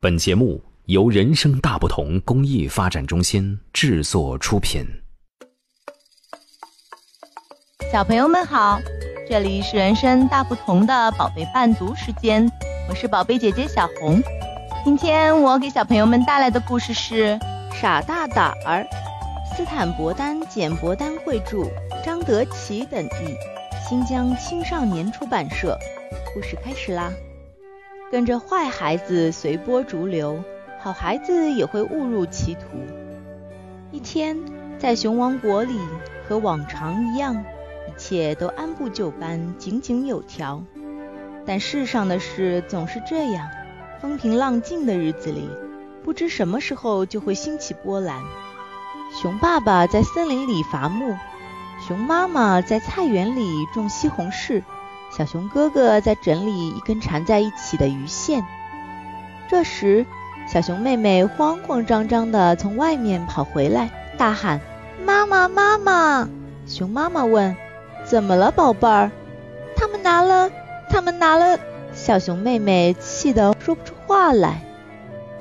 本节目由人生大不同公益发展中心制作出品。小朋友们好，这里是人生大不同的宝贝伴读时间，我是宝贝姐姐小红。今天我给小朋友们带来的故事是《傻大胆儿》，斯坦伯丹、简伯丹绘著，张德奇等译，新疆青少年出版社。故事开始啦！跟着坏孩子随波逐流，好孩子也会误入歧途。一天，在熊王国里，和往常一样，一切都按部就班，井井有条。但世上的事总是这样，风平浪静的日子里，不知什么时候就会兴起波澜。熊爸爸在森林里伐木，熊妈妈在菜园里种西红柿。小熊哥哥在整理一根缠在一起的鱼线。这时，小熊妹妹慌慌张张地从外面跑回来，大喊：“妈妈，妈妈！”熊妈妈问：“怎么了，宝贝儿？”“他们拿了，他们拿了。”小熊妹妹气得说不出话来。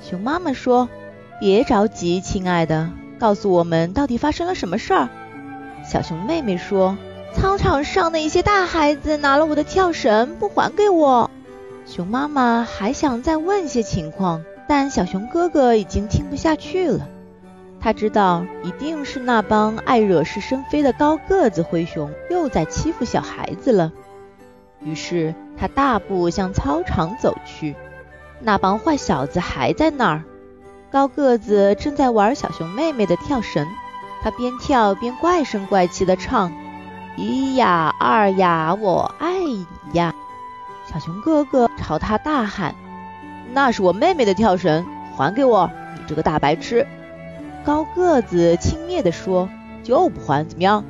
熊妈妈说：“别着急，亲爱的，告诉我们到底发生了什么事儿。”小熊妹妹说。操场上的一些大孩子拿了我的跳绳，不还给我。熊妈妈还想再问些情况，但小熊哥哥已经听不下去了。他知道一定是那帮爱惹是生非的高个子灰熊又在欺负小孩子了。于是他大步向操场走去。那帮坏小子还在那儿。高个子正在玩小熊妹妹的跳绳，他边跳边怪声怪气地唱。一呀二呀，我爱你呀！小熊哥哥朝他大喊：“那是我妹妹的跳绳，还给我！你这个大白痴！”高个子轻蔑地说：“就不还，怎么样？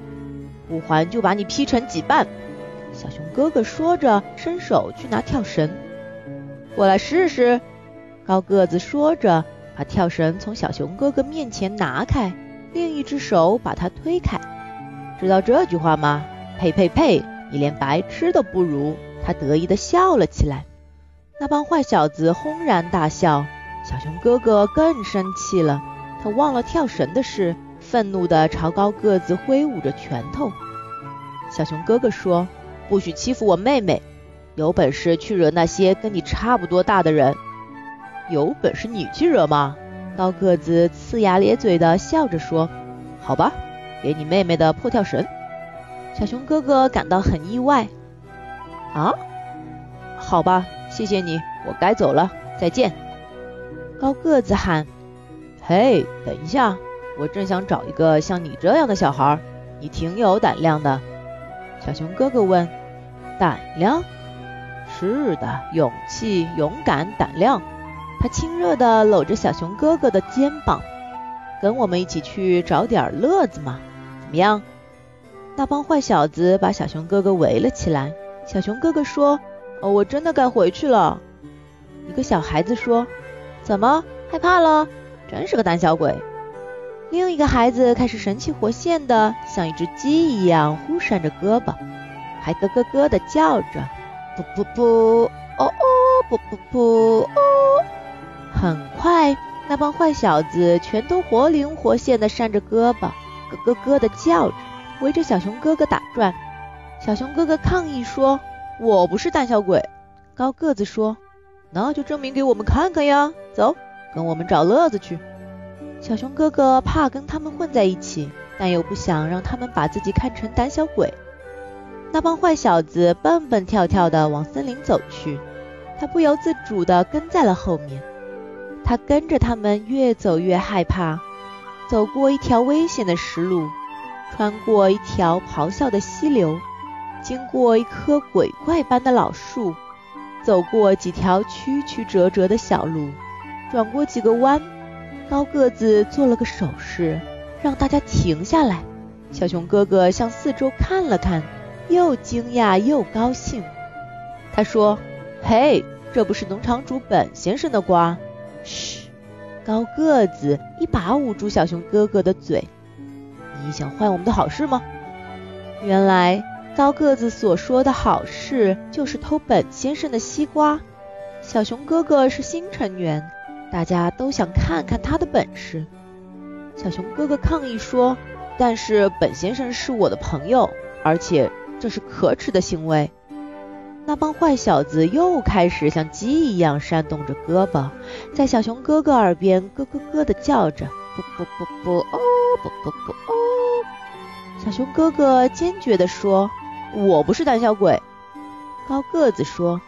不还就把你劈成几半！”小熊哥哥说着，伸手去拿跳绳。我来试试。高个子说着，把跳绳从小熊哥哥面前拿开，另一只手把它推开。知道这句话吗？呸呸呸！你连白痴都不如！他得意地笑了起来。那帮坏小子轰然大笑，小熊哥哥更生气了。他忘了跳绳的事，愤怒地朝高个子挥舞着拳头。小熊哥哥说：“不许欺负我妹妹！有本事去惹那些跟你差不多大的人！有本事你去惹吗？”高个子呲牙咧嘴地笑着说：“好吧。”给你妹妹的破跳绳，小熊哥哥感到很意外。啊，好吧，谢谢你，我该走了，再见。高个子喊：“嘿，等一下，我正想找一个像你这样的小孩，你挺有胆量的。”小熊哥哥问：“胆量？是的，勇气、勇敢、胆量。”他亲热地搂着小熊哥哥的肩膀。跟我们一起去找点乐子嘛，怎么样？那帮坏小子把小熊哥哥围了起来。小熊哥哥说：“哦，我真的该回去了。”一个小孩子说：“怎么害怕了？真是个胆小鬼。”另一个孩子开始神气活现的，像一只鸡一样忽扇着胳膊，还咯咯咯的叫着：“噗噗噗，哦哦，噗噗噗，哦。”很快。那帮坏小子全都活灵活现地扇着胳膊，咯咯咯地叫着，围着小熊哥哥打转。小熊哥哥抗议说：“我不是胆小鬼。”高个子说：“那就证明给我们看看呀！走，跟我们找乐子去。”小熊哥哥怕跟他们混在一起，但又不想让他们把自己看成胆小鬼。那帮坏小子蹦蹦跳跳地往森林走去，他不由自主地跟在了后面。他跟着他们越走越害怕，走过一条危险的石路，穿过一条咆哮的溪流，经过一棵鬼怪般的老树，走过几条曲曲折折的小路，转过几个弯。高个子做了个手势，让大家停下来。小熊哥哥向四周看了看，又惊讶又高兴。他说：“嘿，这不是农场主本先生的瓜。”高个子一把捂住小熊哥哥的嘴。你想坏我们的好事吗？原来高个子所说的好事就是偷本先生的西瓜。小熊哥哥是新成员，大家都想看看他的本事。小熊哥哥抗议说：“但是本先生是我的朋友，而且这是可耻的行为。”那帮坏小子又开始像鸡一样扇动着胳膊，在小熊哥哥耳边咯咯咯地叫着：“不不不不哦，不不不哦！”小熊哥哥坚决地说：“我不是胆小鬼。”高个子说：“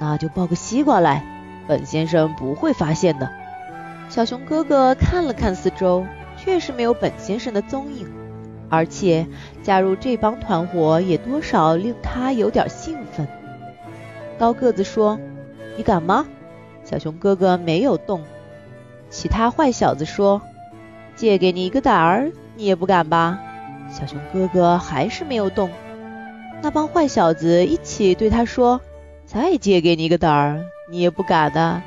那就抱个西瓜来，本先生不会发现的。”小熊哥哥看了看四周，确实没有本先生的踪影，而且加入这帮团伙也多少令他有点兴奋。高个子说：“你敢吗？”小熊哥哥没有动。其他坏小子说：“借给你一个胆儿，你也不敢吧？”小熊哥哥还是没有动。那帮坏小子一起对他说：“再借给你一个胆儿，你也不敢的。”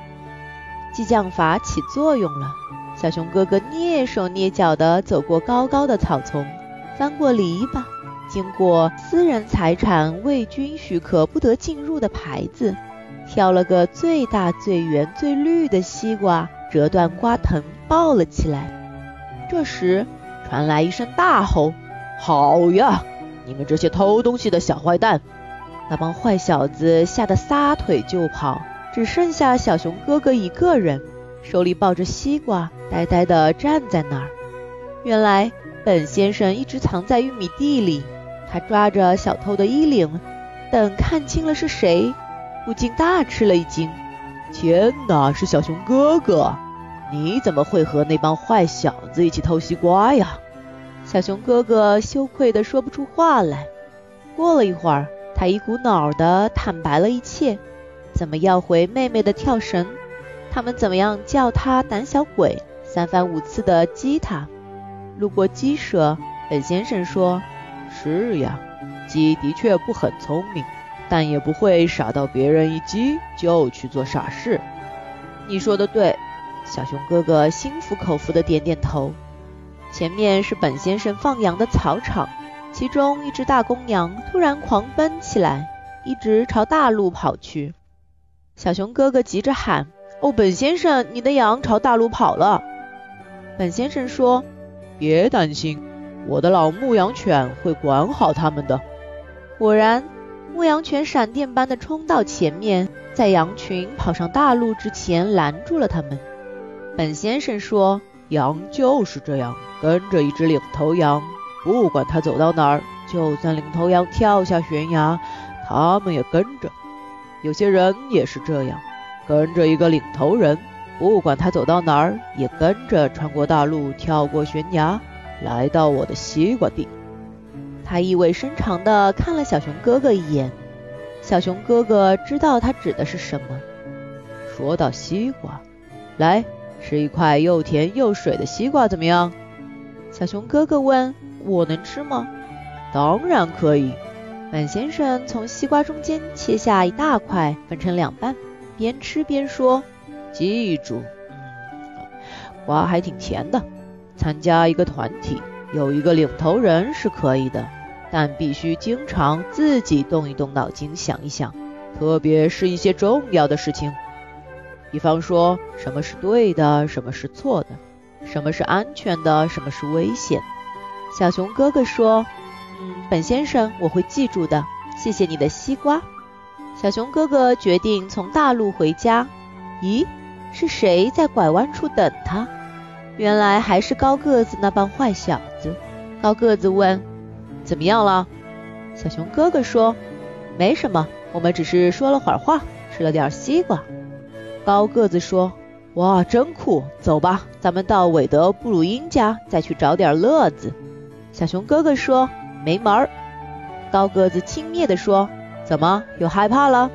激将法起作用了。小熊哥哥蹑手蹑脚地走过高高的草丛，翻过篱笆。经过私人财产未经许可不得进入的牌子，挑了个最大、最圆、最绿的西瓜，折断瓜藤抱了起来。这时传来一声大吼：“好呀，你们这些偷东西的小坏蛋！”那帮坏小子吓得撒腿就跑，只剩下小熊哥哥一个人，手里抱着西瓜，呆呆地站在那儿。原来本先生一直藏在玉米地里。他抓着小偷的衣领，等看清了是谁，不禁大吃了一惊。天哪，是小熊哥哥！你怎么会和那帮坏小子一起偷西瓜呀？小熊哥哥羞愧的说不出话来。过了一会儿，他一股脑的坦白了一切：怎么要回妹妹的跳绳，他们怎么样叫他胆小鬼，三番五次的激他。路过鸡舍，本先生说。是呀，鸡的确不很聪明，但也不会傻到别人一击就去做傻事。你说的对，小熊哥哥心服口服的点点头。前面是本先生放羊的草场，其中一只大公羊突然狂奔起来，一直朝大路跑去。小熊哥哥急着喊：“哦，本先生，你的羊朝大路跑了！”本先生说：“别担心。”我的老牧羊犬会管好他们的。果然，牧羊犬闪电般的冲到前面，在羊群跑上大路之前拦住了他们。本先生说：“羊就是这样，跟着一只领头羊，不管它走到哪儿，就算领头羊跳下悬崖，他们也跟着。有些人也是这样，跟着一个领头人，不管他走到哪儿，也跟着穿过大路，跳过悬崖。”来到我的西瓜地，他意味深长地看了小熊哥哥一眼。小熊哥哥知道他指的是什么。说到西瓜，来吃一块又甜又水的西瓜怎么样？小熊哥哥问：“我能吃吗？”当然可以。本先生从西瓜中间切下一大块，分成两半，边吃边说：“记住，瓜还挺甜的。”参加一个团体，有一个领头人是可以的，但必须经常自己动一动脑筋想一想，特别是一些重要的事情，比方说什么是对的，什么是错的，什么是安全的，什么是危险。小熊哥哥说：“嗯，本先生，我会记住的。谢谢你的西瓜。”小熊哥哥决定从大路回家。咦，是谁在拐弯处等他？原来还是高个子那帮坏小子。高个子问：“怎么样了？”小熊哥哥说：“没什么，我们只是说了会儿话，吃了点西瓜。”高个子说：“哇，真酷！走吧，咱们到韦德布鲁因家再去找点乐子。”小熊哥哥说：“没门儿。”高个子轻蔑地说：“怎么又害怕了？”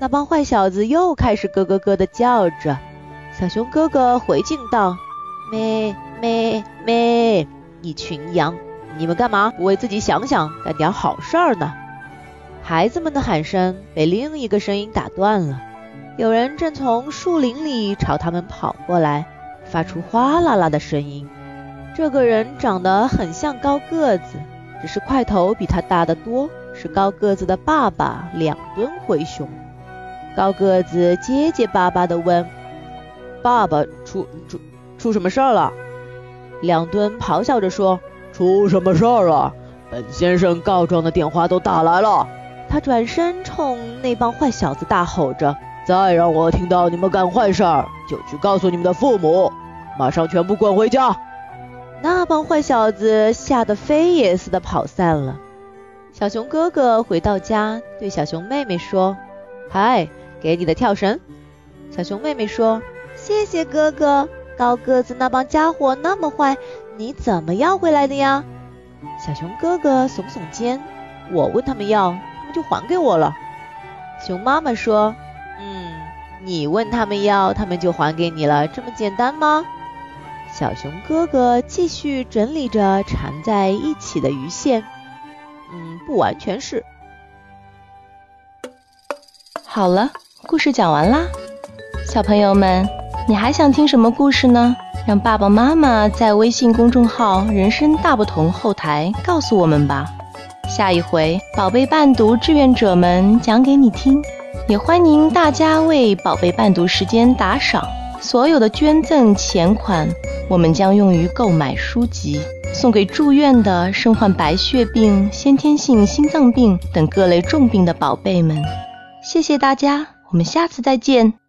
那帮坏小子又开始咯咯咯地叫着。小熊哥哥回敬道。咩咩咩！一群羊，你们干嘛不为自己想想，干点好事儿呢？孩子们的喊声被另一个声音打断了。有人正从树林里朝他们跑过来，发出哗啦啦的声音。这个人长得很像高个子，只是块头比他大得多，是高个子的爸爸，两吨灰熊。高个子结结巴巴地问。爸爸出出出什么事儿了？两吨咆哮着说：“出什么事儿了？本先生告状的电话都打来了。”他转身冲那帮坏小子大吼着：“再让我听到你们干坏事儿，就去告诉你们的父母，马上全部滚回家！”那帮坏小子吓得飞也似的跑散了。小熊哥哥回到家，对小熊妹妹说：“嗨，给你的跳绳。”小熊妹妹说：“谢谢哥哥。高个子那帮家伙那么坏，你怎么要回来的呀？”小熊哥哥耸耸肩：“我问他们要，他们就还给我了。”熊妈妈说：“嗯，你问他们要，他们就还给你了，这么简单吗？”小熊哥哥继续整理着缠在一起的鱼线。嗯，不完全是。好了，故事讲完啦。小朋友们，你还想听什么故事呢？让爸爸妈妈在微信公众号“人生大不同”后台告诉我们吧。下一回宝贝伴读志愿者们讲给你听。也欢迎大家为宝贝伴读时间打赏，所有的捐赠钱款，我们将用于购买书籍。送给住院的、身患白血病、先天性心脏病等各类重病的宝贝们，谢谢大家，我们下次再见。